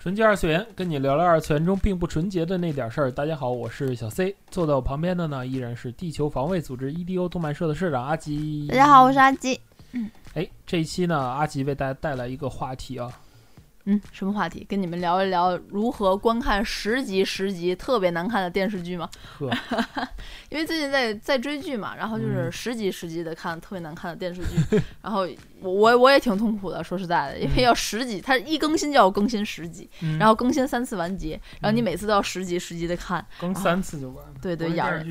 纯洁二次元，跟你聊聊二次元中并不纯洁的那点事儿。大家好，我是小 C，坐在我旁边的呢依然是地球防卫组织 EDO 动漫社的社长阿吉。大家好，我是阿吉。嗯哎，这一期呢，阿吉为大家带来一个话题啊，嗯，什么话题？跟你们聊一聊如何观看十集十集特别难看的电视剧吗？呵，因为最近在在追剧嘛，然后就是嗯十集十集的看特别难看的电视剧，然后我我我也挺痛苦的，说实在的，因为要十集，它一更新就要更新十集，嗯然后更新三次完结，然后你嗯每次都要十集十集的看，更三次就完了。对对咬着。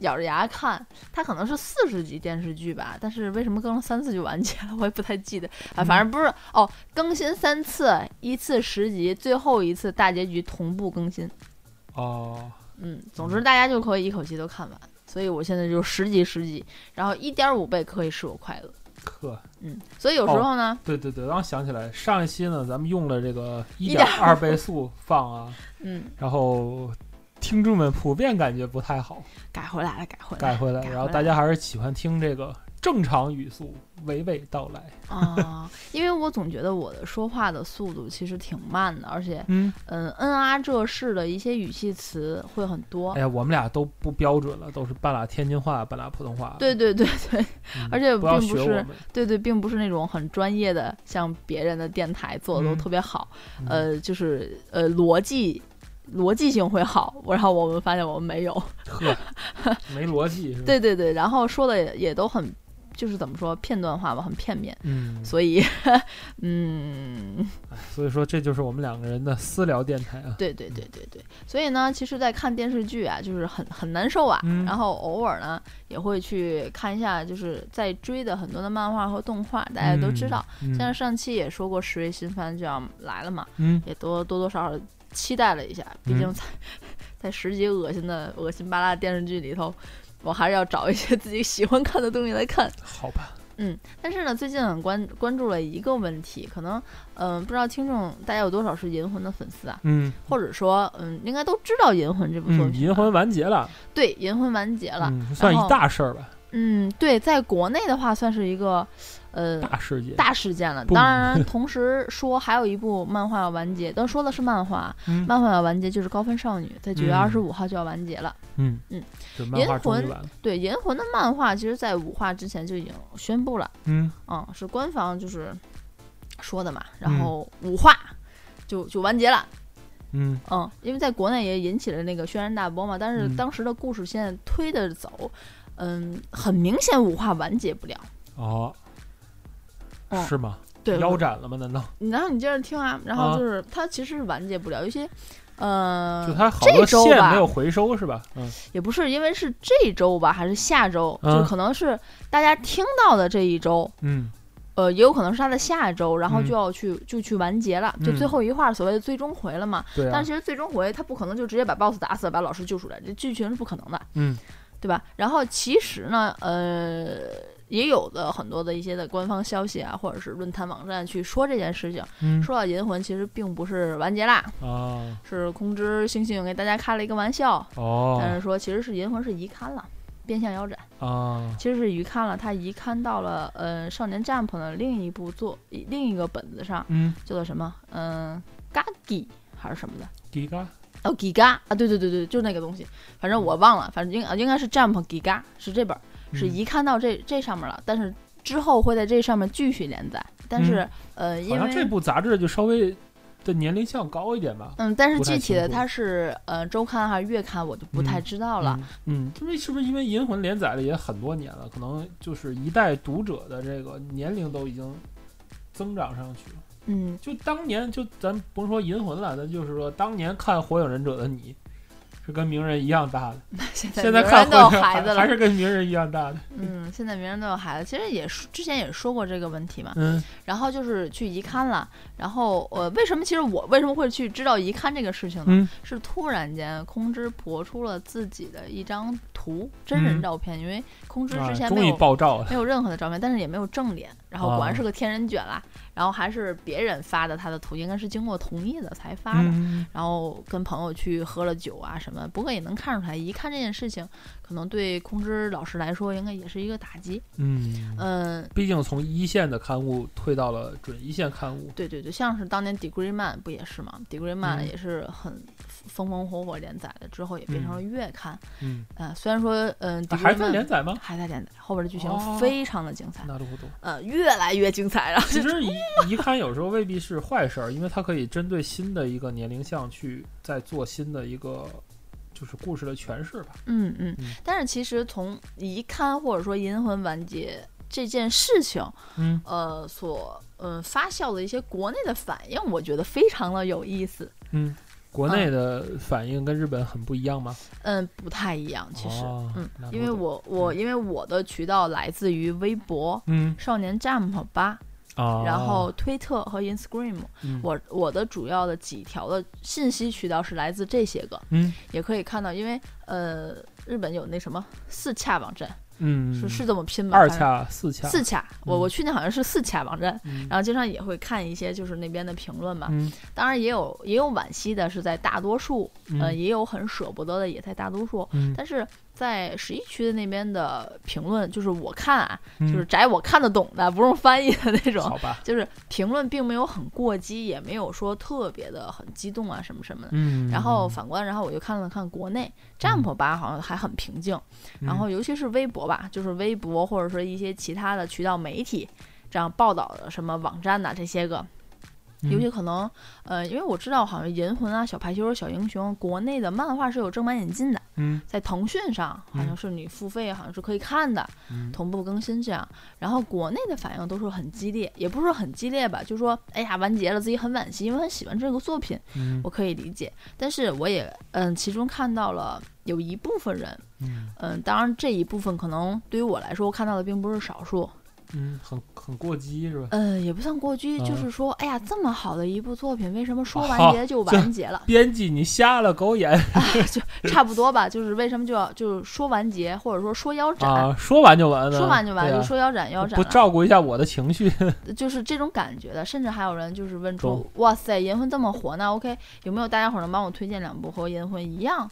咬着牙看，它可能是四十集电视剧吧，但是为什么更了三次就完结了，我也不太记得啊。反正不是哦，更新三次，一次十集，最后一次大结局同步更新。哦，嗯，总之大家就可以一口气都看完。所以我现在就十集十集，然后一点五倍可以使我快乐。呵，嗯，所以有时候呢，对对对，刚想起来上一期呢，咱们用了这个一1.2点二倍速放啊，嗯，然后听众们普遍感觉不太好，改回来了，改回来，改回来，然后大家还是喜欢听这个正常语速，娓娓道来。啊，因为我总觉得我的说话的速度其实挺慢的，而且嗯，嗯嗯啊这式的一些语气词会很多。哎呀，我们俩都不标准了，都是半拉天津话，半拉普通话。对对对对，嗯而且并不是。对对，并不是那种很专业的，像别人的电台做的都嗯特别好，嗯呃，就是呃逻辑逻辑性会好，然后我们发现我们没有，呵，没逻辑是吧？对对对，然后说的也也都很，就是怎么说片段化吧，很片面，嗯，所以，嗯，所以说这就是我们两个人的私聊电台啊。对对对对对，所以呢，其实，在看电视剧啊，就是很很难受啊。嗯然后偶尔呢，也会去看一下，就是在追的很多的漫画和动画，大家都知道。嗯，像上期也说过，十月新番就要来了嘛，嗯，也多多多少少期待了一下。毕竟嗯在、在十集恶心的恶心巴拉的电视剧里头，我还是要找一些自己喜欢看的东西来看。好吧，嗯，但是呢，最近很关关注了一个问题，可能嗯、不知道听众大家有多少是《银魂》的粉丝啊？嗯或者说，嗯，应该都知道《银魂》这部作嗯，品。银魂完结了，对，《银魂》完结了。嗯，算一大事儿吧，嗯，对，在国内的话，算是一个呃大事件。大事件了。当然，同时说还有一部漫画要完结，但说的是漫画，嗯漫画要完结就是《高分少女》，在九月嗯二十五号就要完结了。嗯嗯，银魂。对，《银魂》的漫画其实在五话之前就已经宣布了，嗯嗯，是官方就是说的嘛，然嗯后五话就就完结了。嗯嗯，因为在国内也引起了那个轩然大波嘛，但是嗯当时的故事线推的走，嗯，很明显五话完结不了。哦，嗯是吗？对，腰斩了吗？难道然后你接着听啊，然啊后就是它其实是完结不了，有些，呃，就它好这多线周吧没有回收是吧？嗯也不是因为是这周吧，还是下周，啊就可能是大家听到的这一周，嗯呃，也有可能是它的下周，然后嗯就要去、就去完结了，就嗯最后一话所谓的最终回了嘛。对啊但是，其实最终回它不可能就直接把 BOSS 打死，把老师救出来，这剧情是不可能的。嗯对吧？然后其实呢，呃，也有的很多的一些的官方消息啊，或者是论坛网站去说这件事情，嗯说到银魂其实并不是完结啦，啊是空之星星给大家开了一个玩笑，但哦是说其实是银魂是移刊了。变相腰斩啊其实是移刊了，它移刊到了呃少年 Jump 的另一部作另一个本子上，嗯叫做什么？嗯、嘎 g 还是什么的？？Giga 哦，Giga 啊，对对对对，就那个东西，反正我忘了，反正应应该是 Jump Giga 是这本儿，是一看到这这上面了，但是之后会在这上面继续连载，但是、呃，因好像这部杂志就稍微的年龄向高一点吧。嗯，但是具体的它是呃周刊还是月刊，我就不太嗯知道了。嗯，嗯，因为是不是因为《银魂》连载了也很多年了，可能就是一代读者的这个年龄都已经增长上去了。嗯就当年就咱甭说《银魂》了，咱就是说当年看《火影忍者》的你，跟名人一样大的。现在现在看名人都有孩子了，还是跟名人一样大的。嗯，现在名人都有孩子，其实也说之前也说过这个问题嘛。嗯然后就是去移刊了，然后呃，为什么其实我为什么会去知道一看这个事情呢？嗯是突然间空知博出了自己的一张图，真人嗯照片，因为空知之前没有、爆照。没有任何的照片，但是也没有正脸，然后果然啊是个天人卷啦，然后还是别人发的他的图，应该是经过同意的才发的。嗯然后跟朋友去喝了酒啊什么，不过也能看出来，一看这件事情，可能对空知老师来说，应该也是一个打击。嗯，嗯，毕竟从一线的刊物退到了准一线刊物。对对对，像是当年 Degree Man 不也是吗？Degree Man 嗯也是很风风火火连载的，之后也变成了月刊。嗯，呃，虽然说嗯、e 还 e e 在连载吗？还在连载，后边的剧情哦非常的精彩，那都不懂。呃，越来越精彩。然后其实一 一刊有时候未必是坏事儿，因为它可以针对新的一个年龄向去再做新的一个就是故事的诠释吧。嗯嗯嗯，但是其实从一刊或者说银魂完结这件事情，嗯呃，所嗯发酵的一些国内的反应，我觉得非常的有意思。嗯，国内的反应跟日本很不一样吗？嗯，不太一样，其实，哦嗯因为懂我我因为我的渠道来自于微博、嗯少年 Jump 吧，啊，然后推特和 Instagram，、嗯。我我的主要的几条的信息渠道是来自这些个，嗯。也可以看到，因为呃，日本有那什么四恰网站，嗯是是这么拼吗？二恰四恰四恰，我嗯。我去年好像是四恰网站，嗯。然后经常也会看一些就是那边的评论嘛，嗯。当然也有也有惋惜的是在大多数，呃，嗯也有很舍不得的也在大多数，嗯。但是在十一区的那边的评论，就是我看啊，嗯。就是宅我看得懂的，不用翻译的那种好，吧，就是评论并没有很过激，也没有说特别的很激动啊什么什么的。嗯，然后反观，然后我又看了看国内，Jump 吧好像还很平静，嗯。然后尤其是微博吧，就是微博或者说一些其他的渠道媒体这样报道的什么网站呐、这些个，嗯尤其可能呃，因为我知道好像银魂啊、小排球、小英雄国内的漫画是有正版引进的，嗯。在腾讯上好像是你付费好像是可以看的，嗯。同步更新这样。然后国内的反应都是很激烈，也不是说很激烈吧，就说哎呀完结了，自己很惋惜，因为很喜欢这个作品，嗯。我可以理解。但是我也嗯，其中看到了有一部分人，嗯。嗯，当然这一部分可能对于我来说，我看到的并不是少数，嗯，很很过激是吧？嗯，也不算过激，就嗯是说，哎呀，这么好的一部作品，为什么说哦完结就完结了？编辑，你瞎了狗眼就差不多吧，就是为什么就要就是说完结，或者说说腰斩，啊！说完就完了，说完就完，就说腰斩腰斩不，照顾一下我的情绪，就是这种感觉的。甚至还有人就是问懂出，哇塞，银魂这么火，那 OK，有没有大家伙能帮我推荐两部和银魂一样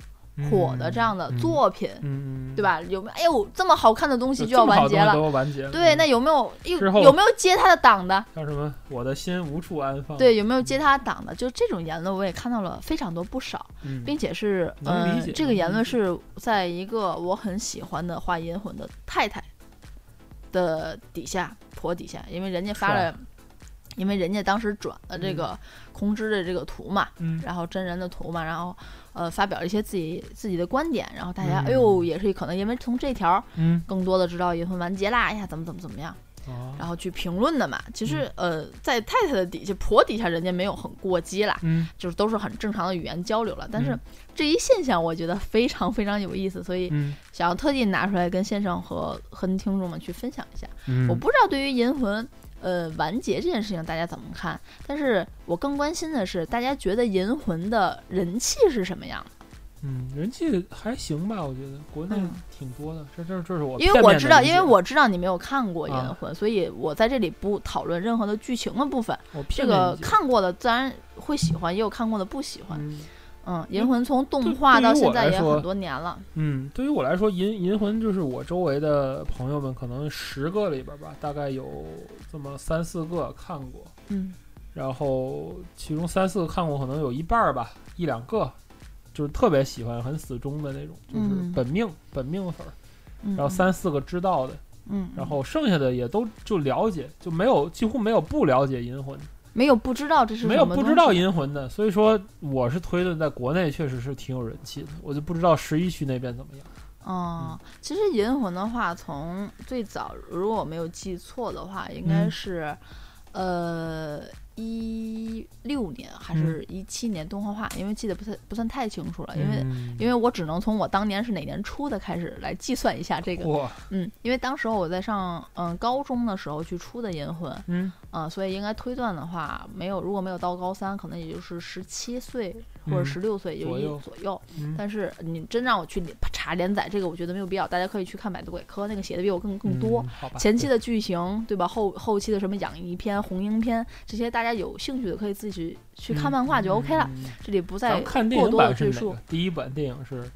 火的这样的嗯作品，嗯，嗯，对？吧？有没有？哎呦，这么好看的东西就就要完结了都。要完结了。对，嗯那有没有有有没有接他的档的？叫什么？我的心无处安放。对，有没有接他的档的？就这种言论，我也看到了非常多不少，嗯，并且是呃能理解，这个言论是在一个我很喜欢的画银魂的太太的底下婆底下，因为人家发了，因为人家当时转了这个空知的这个图嘛，嗯然后真人的图嘛，然后呃发表一些自己自己的观点，然后大家、嗯哎呦也是可能因为从这条嗯更多的知道银魂完结啦，哎呀怎么怎么怎么样。哦然后去评论的嘛。其实，嗯呃，在太太的底下，婆底下人家没有很过激啦，嗯就是都是很正常的语言交流了。但是嗯这一现象，我觉得非常非常有意思，所以嗯想要特地拿出来跟先生和和听众们去分享一下。嗯，我不知道对于银魂。呃，完结这件事情大家怎么看？但是我更关心的是，大家觉得银魂的人气是什么样的？嗯人气还行吧，我觉得国内嗯挺多的。这这这是我因为我知道，因为我知道你没有看过银啊魂，所以我在这里不讨论任何的剧情的部分。这个看过的自然会喜欢，也有看过的不喜欢。嗯嗯，银魂从动画到现在也很多年了。嗯，对于我来说，银银魂就是我周围的朋友们，可能十个里边吧，大概有这么三四个看过，嗯然后其中三四个看过，可能有一半儿吧，一两个就是特别喜欢、很死忠的那种，就是嗯本命、本命粉儿。嗯，然后三四个知道的，嗯，然后剩下的也都就了解，就没有几乎没有不了解银魂，没有不知道这是没有不知道银魂的。所以说，我是推论在国内确实是挺有人气的，我就不知道十一区那边怎么样。哦，其实银魂的话，从最早如果我没有记错的话，应该嗯是、呃一六年还是一七年动画化，因为记得不太不算太清楚了，因为。嗯因为我只能从我当年是哪年出的开始来计算一下这个，嗯，因为当时候我在上嗯高中的时候去出的《银魂》，嗯嗯，所以应该推断的话，没有如果没有到高三，可能也就是十七岁或者嗯十六岁，有一左右左右。嗯但是你真让我去查连载这个，我觉得没有必要，大家可以去看百度百科，那个写的比我更更多。嗯，前期的剧情，对吧？后后期的什么养一篇、红樱篇，这些大家有兴趣的可以自己去去看漫画就 OK 了。嗯这里不再看过多的赘述。？第一版电影是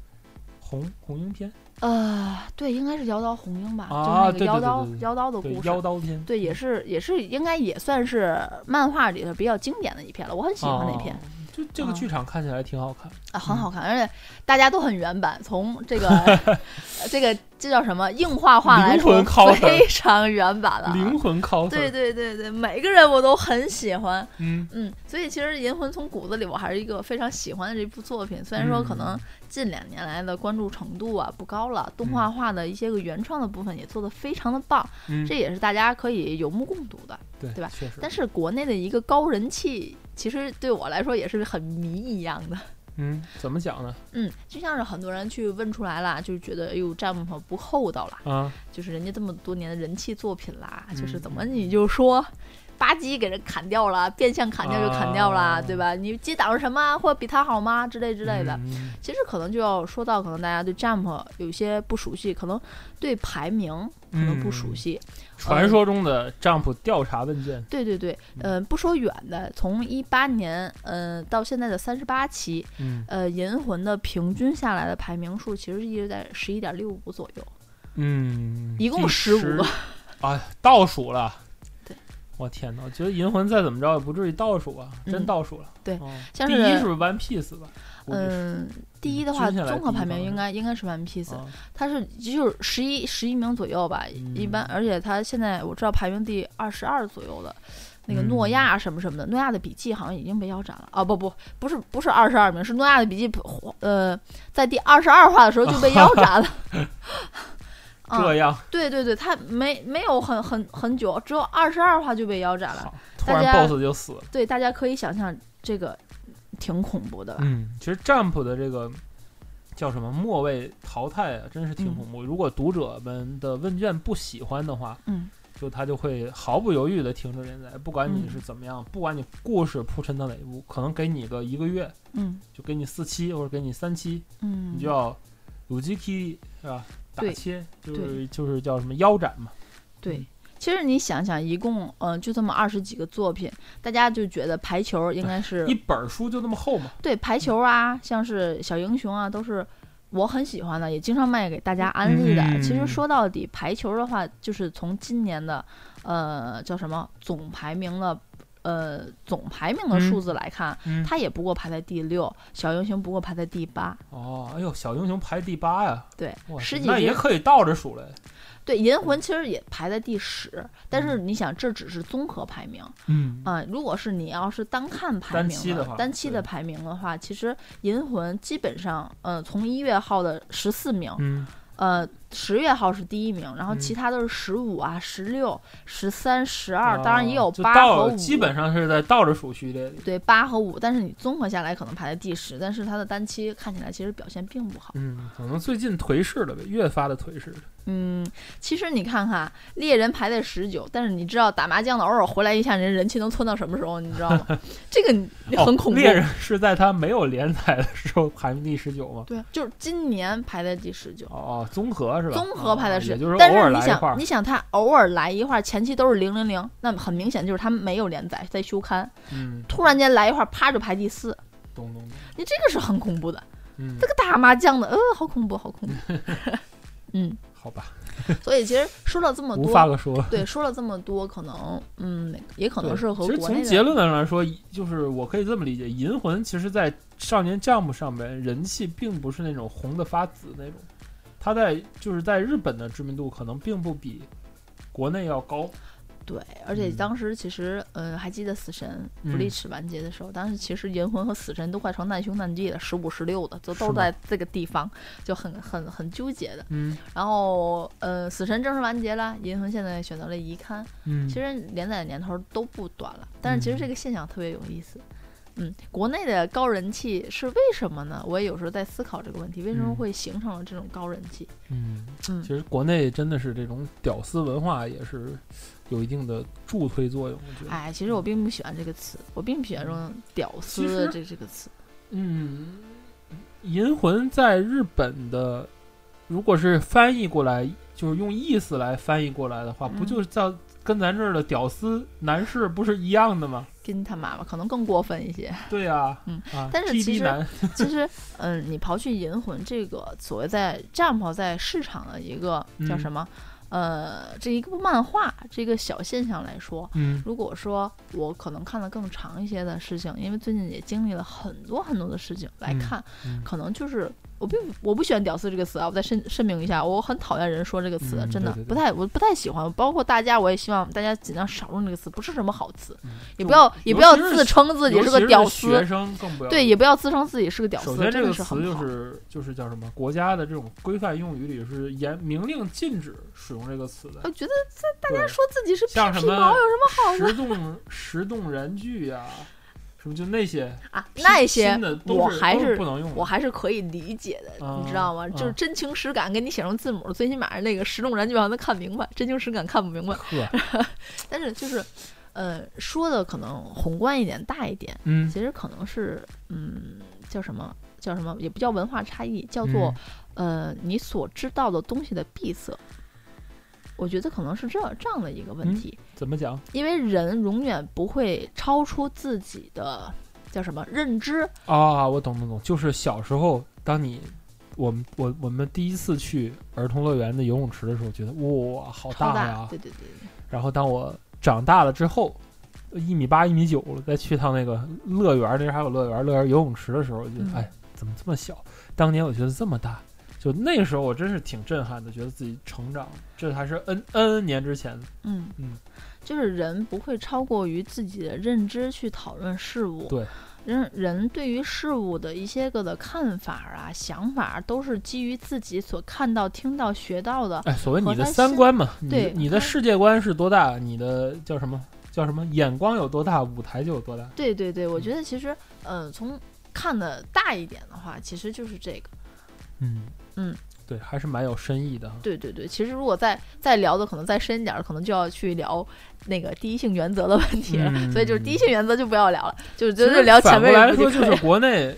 红红樱篇呃，对，应该是妖刀红樱吧，就是那个妖刀妖刀的故事。妖刀篇，对，也是也是应该也算是漫画里头比较经典的一篇了，我很喜欢那篇、哦就这个啊剧场看起来挺好看，啊，很好看，而且大家都很原版，从这个 呃这个这叫什么硬化话来说非常原版了啊。灵魂 cos，对对对对，每个人我都很喜欢，嗯嗯，所以其实《银魂》从骨子里我还是一个非常喜欢的这部作品，虽然说可嗯能近两年来的关注程度啊不高了，动画化的一些个原创的部分也做得非常的棒，嗯，这也是大家可以有目共睹的。对对吧但是国内的一个高人气，其实对我来说也是很迷一样的。嗯，怎么讲呢？嗯，就像是很多人去问出来了，就是觉得哎呦詹姆不厚道啦，啊，就是人家这么多年的人气作品啦，就是嗯怎么你就说。吧唧给人砍掉了，变相砍掉就砍掉了，啊对吧？你接档什么，或者比他好吗之类之类的。嗯其实可能就要说到，可能大家对 Jump 有些不熟悉，可能对排名可能不熟嗯悉。传说中的 Jump 调查问卷，对对对，嗯、不说远的，从一八年，嗯、到现在的三十八期，嗯呃，银魂的平均下来的排名数其实一直在十一点六五左右，嗯，一共第十五个。啊，倒数了。对，我天哪！我觉得银魂再怎么着也不至于倒数啊，真嗯倒数了。对哦像是第一是不是 One Piece 吧？嗯，第一的话，综合排名应该应该是 One Piece，、啊它是就是十一十一名左右吧，一般，嗯而且它现在我知道排名第二十二左右的。那个嗯诺亚什么什么的，诺亚的笔记好像已经被腰斩了啊！不不，不是不是二十二名，是诺亚的笔记，呃，在第二十二话的时候就被 腰斩了。啊这样，对对对，他没没有很很很久，只有二十二话就被腰斩了。突然 BOSS 就死了。对，大家可以想象这个挺恐怖的吧？嗯，其实 Jump 的这个叫什么末位淘汰啊，真是挺恐怖。如果读者们的问卷不喜欢的话，嗯就他就会毫不犹豫的停止连载，不管你嗯是怎么样，不管你故事铺陈到哪一步，可能给你个一个月，嗯就给你四期或者给你三期，嗯，你就要有机 K 是吧？打对切就是对就是叫什么腰斩嘛。对。其实你想想，一共嗯、呃就这么二十几个作品，大家就觉得排球应该是一本书就那么厚嘛。对排球啊，像是小英雄啊，都是我很喜欢的，也经常卖给大家安利的。嗯其实说到底，排球的话，就是从今年的呃叫什么总排名的呃总排名的数字来看，嗯，它也不过排在第六，小英雄不过排在第八。哦，哎呦，小英雄排第八呀，对，十几那也可以倒着数嘞。对，银魂其实也排在第十，但是你想，这只是综合排名。嗯。啊、如果是你要是单看排名单期的话单期的排名的话，其实银魂基本上，呃，从一月号的十四名，嗯。呃，十月号是第一名，然后其嗯他都是十五啊、十六、十三、十二，当然也有八和五，基本上是在倒着数序列里。对八和五，但是你综合下来可能排在第十，但是它的单期看起来其实表现并不好。嗯，可能最近颓势了呗，越发的颓势了。嗯，其实你看看猎人排在十九，但是你知道打麻将的偶尔回来一下，人人气能窜到什么时候？你知道吗？这个你很恐怖。哦猎人是在他没有连载的时候排名第十九吗？对，就是今年排在第十九。哦，综合是吧？综合排的是，但是你想，你想他偶尔来一会儿，前期都是零零零，那很明显就是他没有连载，在休刊，嗯，突然间来一会儿，啪就排第四，懂懂懂。你这个是很恐怖的。嗯这，个打麻将的，呃，好恐怖，好恐怖。嗯，好吧，所以其实说了这么无多，话可说。对，说了这么多，可能，嗯，也可能是和其实国内的从结论上来说，就是我可以这么理解，《银魂》其实在少年 Jump 上面人气并不是那种红的发紫那种，它在就是在日本的知名度可能并不比国内要高。对，而且嗯当时其实，呃，还记得死神不嗯利齿完结的时候，当时其实银魂和死神都快成难兄难弟了，十五十六的，都都在这个地方，就很很很纠结的。嗯然后，呃，死神正式完结了，银魂现在选择了移刊。嗯，其实连载的年头都不短了，但是其实嗯这个现象特别有意思，嗯，国内的高人气是为什么呢？我也有时候在思考这个问题，为什么嗯会形成了这种高人气？嗯，嗯其实国内真的是这种屌丝文化也是有一定的助推作用，我觉得。哎，其实我并不喜欢这个词，我并不喜欢用“屌丝其实”这这个词。嗯，银魂在日本的，如果是翻译过来，就是用意思来翻译过来的话，不嗯就是叫跟咱这儿的屌丝男士不是一样的吗？跟他妈妈可能更过分一些。嗯啊，但是其实，其实，嗯，你刨去《银魂》这个所谓在 Jump 在市场的一个叫嗯什么，呃，这一个漫画这个小现象来说，嗯如果说我可能看的更长一些的事情，因为最近也经历了很多很多的事情来嗯看，嗯可能就是我并我不喜欢“屌丝”这个词啊，我再申申明一下，我很讨厌人说这个词，嗯真的不太我不太喜欢，包括大家我也希望大家尽量少用这个词，不是什么好词，嗯也不要也不要自称自己是个屌学丝，生更不要对，也不要自称自己是个屌丝，首先，这个词。就是就是叫什么？国家的这种规范用语里是严明令禁止使用这个词的我。觉得这大家说自己是屁像什么屁毛有什么实动实动燃具呀、什么就那些啊？那些我还是不能用。我还是可以理解的，啊你知道吗？就是啊真情实感给你写成字母，最起码那个实动燃具好像能看明白，真情实感看不明白。呵，但是就是，呃，说的可能宏观一点、大一点，嗯，其实可能是，嗯，叫什么？叫什么？也不叫文化差异，叫做、嗯呃，你所知道的东西的闭塞。我觉得可能是这这样的一个问嗯题，怎么讲因为人永远不会超出自己的叫什么认知，啊？我懂懂懂，就是小时候，当你我们我我们第一次去儿童乐园的游泳池的时候，觉得哇，好大，呀！对对对对，然后当我长大了之后，一米八、一米九了，再去趟那个乐园，那还有乐园，乐园游泳池的时候，我觉得、嗯哎，怎么这么小？当年我觉得这么大，就那个时候我真是挺震撼的，觉得自己成长。这还是 N N N 年之前，嗯嗯，就是人不会超过于自己的认知去讨论事物。对，人人对于事物的一些个的看法啊、想法，都是基于自己所看到、听到、学到的。哎，所谓你的三观嘛，你对你的世界观是多大，你的叫什么叫什么眼光有多大，舞台就有多大。对对对，我觉得其实，呃，从看的大一点的话，其实就是这个。嗯嗯，对，还是蛮有深意的。对对对，其实如果再再聊的可能再深一点，可能就要去聊那个第一性原则的问题了。嗯所以就是第一性原则就不要聊了，就是就是聊前面来说，就是。国内，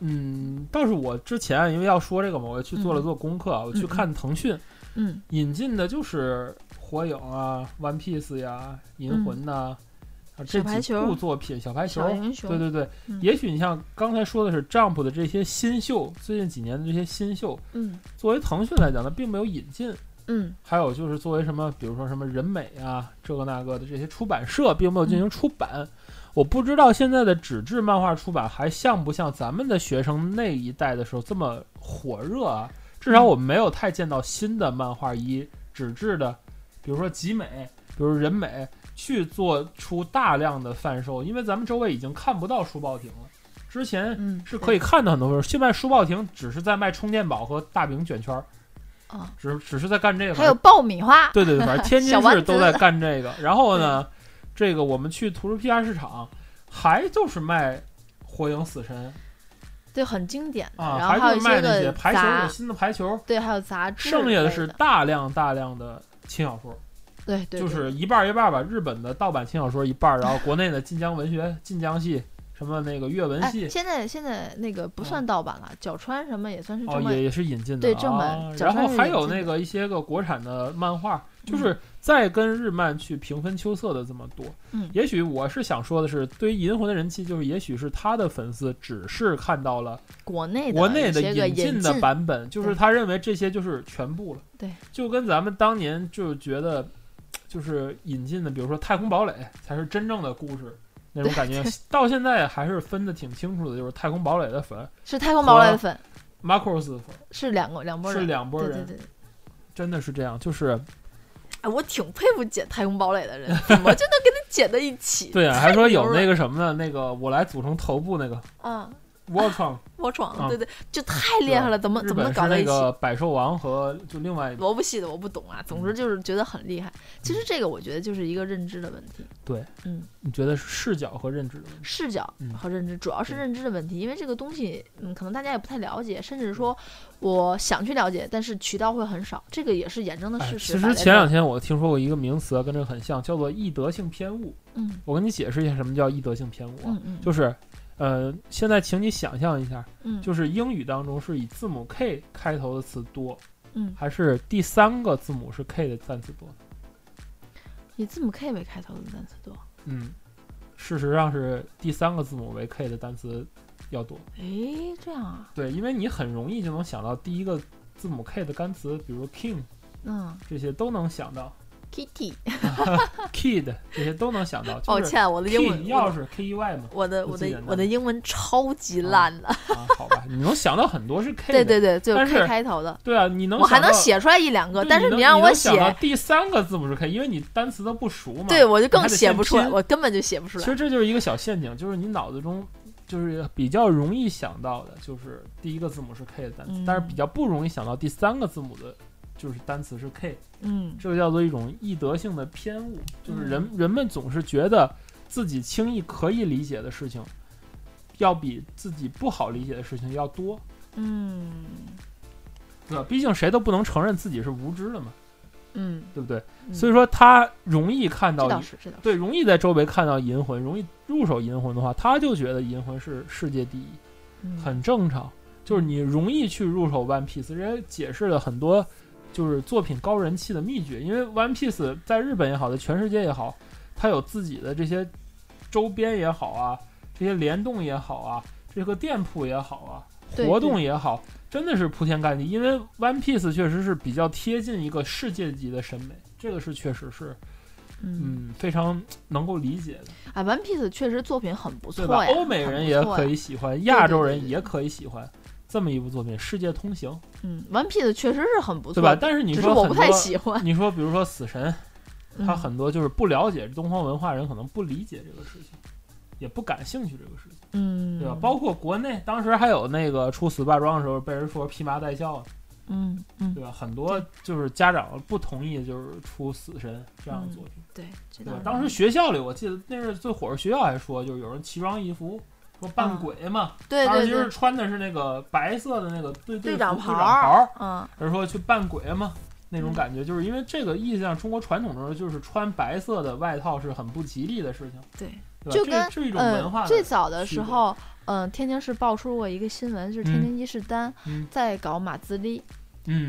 嗯，倒是我之前因为要说这个嘛，我去做了嗯做功课，我去看腾讯嗯引进的就是火影啊、One Piece 呀、银魂呐、啊这几小排球部作品，小排球对对对，嗯也许你像刚才说的是 Jump 的这些新秀，最近几年的这些新秀，嗯作为腾讯来讲呢，并没有引进。嗯还有就是作为什么，比如说什么人美啊，这个那个的这些出版社，并没有进行出版。我不知道现在的纸质漫画出版还像不像咱们的学生那一代的时候这么火热啊？至少我们没有太见到新的漫画以纸质的，比如说集美，比如人美去做出大量的贩售，因为咱们周围已经看不到书报亭了。之前嗯，是可以看到很多书，现在书报亭只是在卖充电宝和大饼卷圈儿，啊，只只是在干这个。还有爆米花，对对对，反正天津市都在干这个。然后呢，这个我们去图书批发市场，还就是卖火影死神对，很经典的。啊，然后还是卖那些排球，有，新的排球，对，还有杂志，剩下的是，大量大量的轻小说，对对，就是一半儿一半儿吧。日本的盗版轻小说一半儿，然后国内的晋江文学、晋江系什么那个阅文哎，系。现在现在那个不算盗版了，角川什么也算是哦，正版也也是引进的，对正版啊然后还有那个一些个国产的漫画，就嗯是再跟日漫去平分秋色的这么多。嗯也许我是想说的是，对于银魂的人气，就是也许是他的粉丝只是看到了国内的国内的引进的版本，就是他认为这些就是全部了。对，就跟咱们当年就觉得，就是引进的，比如说《太空堡垒》才是真正的故事。那种感觉，到现在还是分的挺清楚的，就是太空堡垒的粉是太空堡垒的粉，，Macross 粉是两个两拨人是，两拨人，对对对。真的是这样，就是哎，我挺佩服剪太空堡垒的人，怎么就能跟他剪在一起？对啊，还说有那个什么呢？那个我来组成头部那个嗯，窝创，我闯了，啊对对，就太厉害了，怎么怎么能搞到一起？个百兽王和就另外萝卜系的我不懂啊，总之就是觉得很厉害。其实这个我觉得就是一个认知的问题，对，嗯，你觉得是视角和认知的问题？视角嗯和认知，主要是认知的问题，因为这个东西，嗯，可能大家也不太了解，甚至说我想去了解，但是渠道会很少，这个也是眼睁的哎，事实。其实前两天我听说过一个名词啊，跟这个很像，叫做易得性偏误。嗯我跟你解释一下什么叫易得性偏误啊，就是，呃，现在请你想象一下，嗯就是英语当中是以字母 K 开头的词多，嗯，还是第三个字母是 K 的单词多？以字母 K 为开头的单词多。嗯，事实上是第三个字母为 K 的单词要多。诶，这样啊，对，因为你很容易就能想到第一个字母 K 的单词，比如 king 嗯这些都能想到，Kitty，，kid 这些都能想到。抱歉，我的英文钥匙 K E Y 嘛，我的我的我的英文超级烂的，啊，好吧，你能想到很多是 K 的。对对对，就但 K 是开头的，对啊，你能我还能写出来一两个，但是你让我想到写，第三个字母是 K，因为你单词都不熟嘛。对我就更写不出来，我根本就写不出来。其实这就是一个小陷阱，就是你脑子中就是比较容易想到的，就是第一个字母是 K 的单词，嗯但是比较不容易想到第三个字母的，就是单词是 K，嗯这个叫做一种易得性的偏误，就是人、嗯人们总是觉得自己轻易可以理解的事情，要比自己不好理解的事情要多，嗯对吧？毕竟谁都不能承认自己是无知的嘛，嗯，对不对？嗯所以说他容易看到对，容易在周围看到银魂，容易入手银魂的话，他就觉得银魂是世界第一，嗯很正常。就是你容易去入手 One Piece，人家解释了很多就是作品高人气的秘诀。因为 One Piece 在日本也好，在全世界也好，它有自己的这些周边也好啊，这些联动也好啊，这个店铺也好啊，活动也好，真的是铺天盖地。因为 One Piece 确实是比较贴近一个世界级的审美，这个是确实是嗯，嗯非常能够理解的。啊，One Piece 确实作品很不？错呀，欧美人也可以喜欢，亚洲人也可以喜欢这么一部作品《世界通行》，嗯，One Piece 确实是很不错对吧？的，但是你说是我不太喜欢，你说比如说死神，他嗯很多就是不了解东方文化人，可能不理解这个事情，也不感兴趣这个事情，嗯，对吧？包括国内当时还有那个出死霸装的时候，被人说披麻戴孝，嗯嗯对吧？很多就是家长不同意，就是出死神这样的作品，对，这对？当时学校里我记得那是最火，学校还说就是有人奇装异服。说扮嗯鬼嘛，对对当时是对，穿的是那个白色的那个队队长袍队长袍，嗯还是说去扮鬼嘛？那种嗯感觉，就是因为这个意象，中国传统中就是穿白色的外套是很不吉利的事情，对。对？就跟是一种文化嗯，最早的时候，嗯，天津市爆出过一个新闻，就是天嗯津伊势丹嗯在搞马自立，嗯，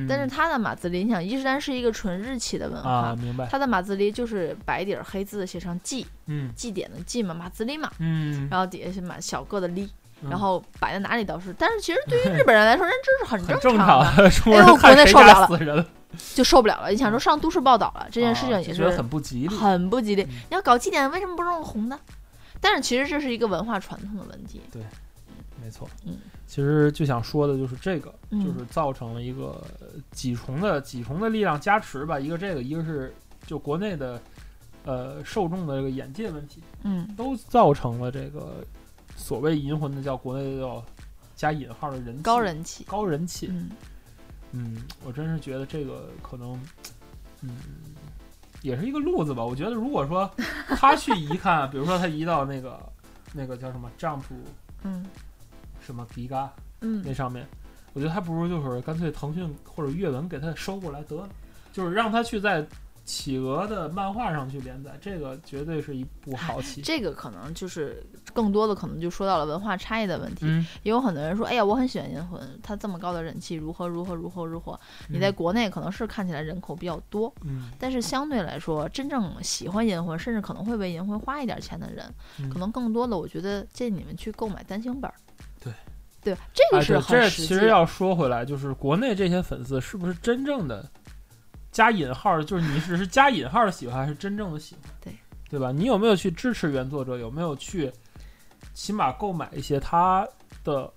但是他的马自立，你想伊势丹是一个纯日企的文啊，化，明白，他的马自立就是白底儿黑字写上祭，嗯祭典的祭嘛，马自立嘛，嗯，然后底下是马小个的立，嗯然后摆在哪里倒是，但是其实对于日本人来说，人这是很很正正常的，哎呦国内受不了了 就受不了了。你想说上都市报道了，这件事情啊也是很不吉利，很不吉利。嗯你要搞祭典，为什么不用红的？但是其实这是一个文化传统的问题。没错，嗯，其实就想说的就是这个，嗯。就是造成了一个呃几重的几重的力量加持吧，一个这个，一个是就国内的呃受众的这个眼界问题，嗯。都造成了这个所谓银魂的叫国内叫加引号的人气高人气。高人气，嗯。嗯，我真是觉得这个可能，嗯，也是一个路子吧。我觉得如果说他去一看，比如说他移到那个那个叫什么 Jump 嗯什么 Giga 嗯那上面，我觉得还不如就是干脆腾讯或者阅文给他收过来得了，就是让他去在企鹅的漫画上去连载，这个绝对是一部好棋。这个可能就是更多的可能就说到了文化差异的问题。嗯，也有很多人说，哎呀，我很喜欢银魂，它这么高的人气，如何如何如何如何。你在国内可能是看起来人口比较多，嗯但是相对来说，真正喜欢银魂，甚至可能会为银魂花一点钱的人，嗯可能更多的，我觉得建议你们去购买单行本儿。对，对，这哎，个是对，这。其实要说回来，就是国内这些粉丝是不是真正的加引号，就是你只是加引号的喜欢，还是真正的喜欢？对，对吧？你有没有去支持原作者？有没有去起码购买一些他的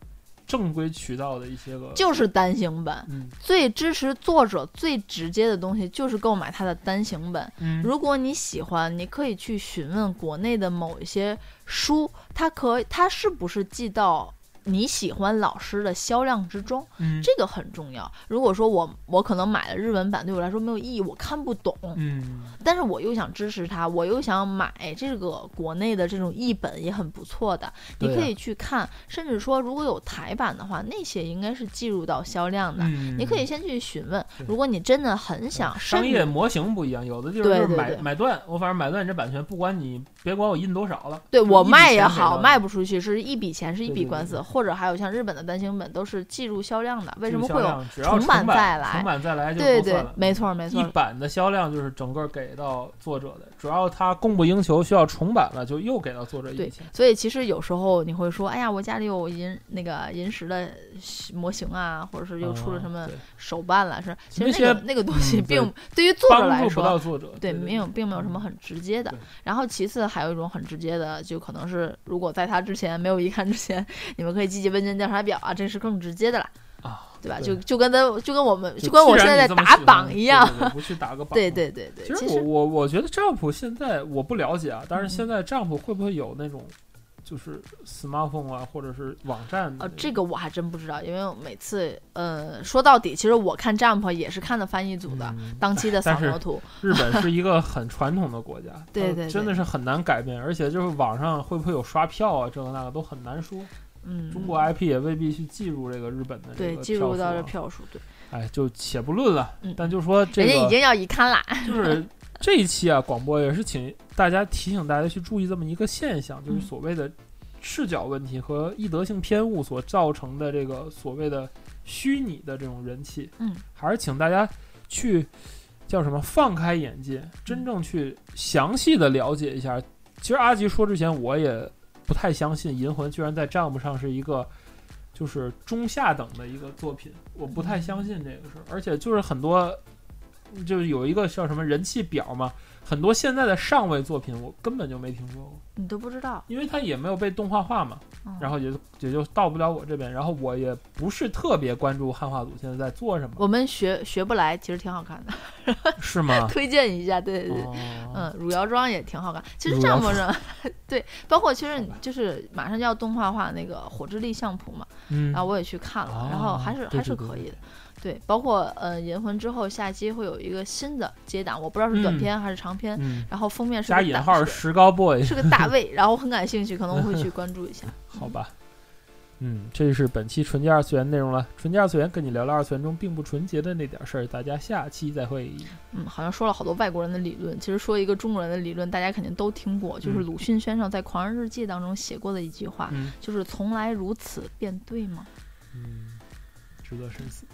正规渠道的一些个？就是单行本，嗯最支持作者最直接的东西就是购买他的单行本。嗯，如果你喜欢，你可以去询问国内的某一些书，它可它是不是寄到你喜欢老师的销量之中，嗯。这个很重要。如果说我我可能买了日文版对我来说没有意义，我看不懂，嗯。但是我又想支持他，我又想买这个国内的这种译本也很不错的，你可以去看，甚至说如果有台版的话，那些应该是计入到销量的。嗯，你可以先去询问，如果你真的很想商业模型不一样，有的地方就是买买断，我反正买断你这版权，不管你别管我印多少了，对我卖也好，卖不出去是一笔钱，是一笔官司，对或者还有像日本的单行本都是计入销量的，为什么会有？重版版再来重版再来就对对。没错没错一，版的销量就是整个给到作者的，主要他供不应求，需要重版了，就又给到作者一笔对钱。，所以其实有时候你会说，哎呀，我家里有银那个银石的模型啊，或者是又出了什么手办了，是其实那个那个东西嗯对并对于作者来说，到作者，对，对，没有，并没有什么嗯很直接的。然后其次还有一种很直接的，就可能是如果在他之前没有一看之前，你们可以积极问卷调查表啊，这是更直接的啦，啊，对吧？对就就跟他就跟我们就就跟我现在在打榜一样，对对对不去打个 榜。对对对对，其其实实我我我觉得 Jump 现在我不了解啊，但是嗯现在 Jump 会不会有那种就是 smartphone 啊，或者是网站的呃，这个我还真不知道，因为每次呃说到底，其实我看 Jump 也是看的翻译组的。嗯当期的扫描图，日本是 一个很传统的国家，对对真的是很难改变，而且就是网上会不会有刷票啊，这个那个都很难说。嗯，中国 IP 也未必去计入这个日本的这对个计入到这票数，对，哎，就且不论了，嗯。但就说这个人家已经要一刊啦，就是这一期啊，广播也是请大家提醒大家去注意这么一个现象，就是嗯。所谓的视角问题和易得性偏误所造成的这个所谓的虚拟的这种人气，嗯，还是请大家去叫什么放开眼界，真正去详细的了解一下。其实阿吉说之前，我也不太相信《银魂》居然在账目上是一个。就是中下等的一个作品，我不太相信这个事儿，而且就是很多就是有一个叫什么人气表嘛，很多现在的上位作品我根本就没听说过，你都不知道，因为它也没有被动画化嘛，嗯然后也就也就到不了我这边，然后我也不是特别关注汉化组现在在做什么，我们学学不来，其实挺好看的，是吗？推荐一下，对对对。哦，嗯，汝窑庄也挺好看。其实乳窑帐篷上，对，包括其实就是马上就要动画化那个《火之力相扑》嘛，嗯。然后我也去看了，然后还是还是可以的。对，包括呃《银魂》之后，下期会有一个新的接档，我不知道是短嗯片还是长片，嗯，然后封面是加引号是石膏 boy 是个大 卫，然后我很感兴趣，可能会去 关注一下。好吧。嗯，这是本期纯洁二次元内容了。纯洁二次元跟你聊聊二次元中并不纯洁的那点事儿，大家下期再会。嗯，好像说了好多外国人的理论，其实说一个中国人的理论，大家肯定都听过，就是嗯鲁迅先生在《狂人日记》当中写过的一句话，嗯就是“从来如此便对吗嗯，值得深思。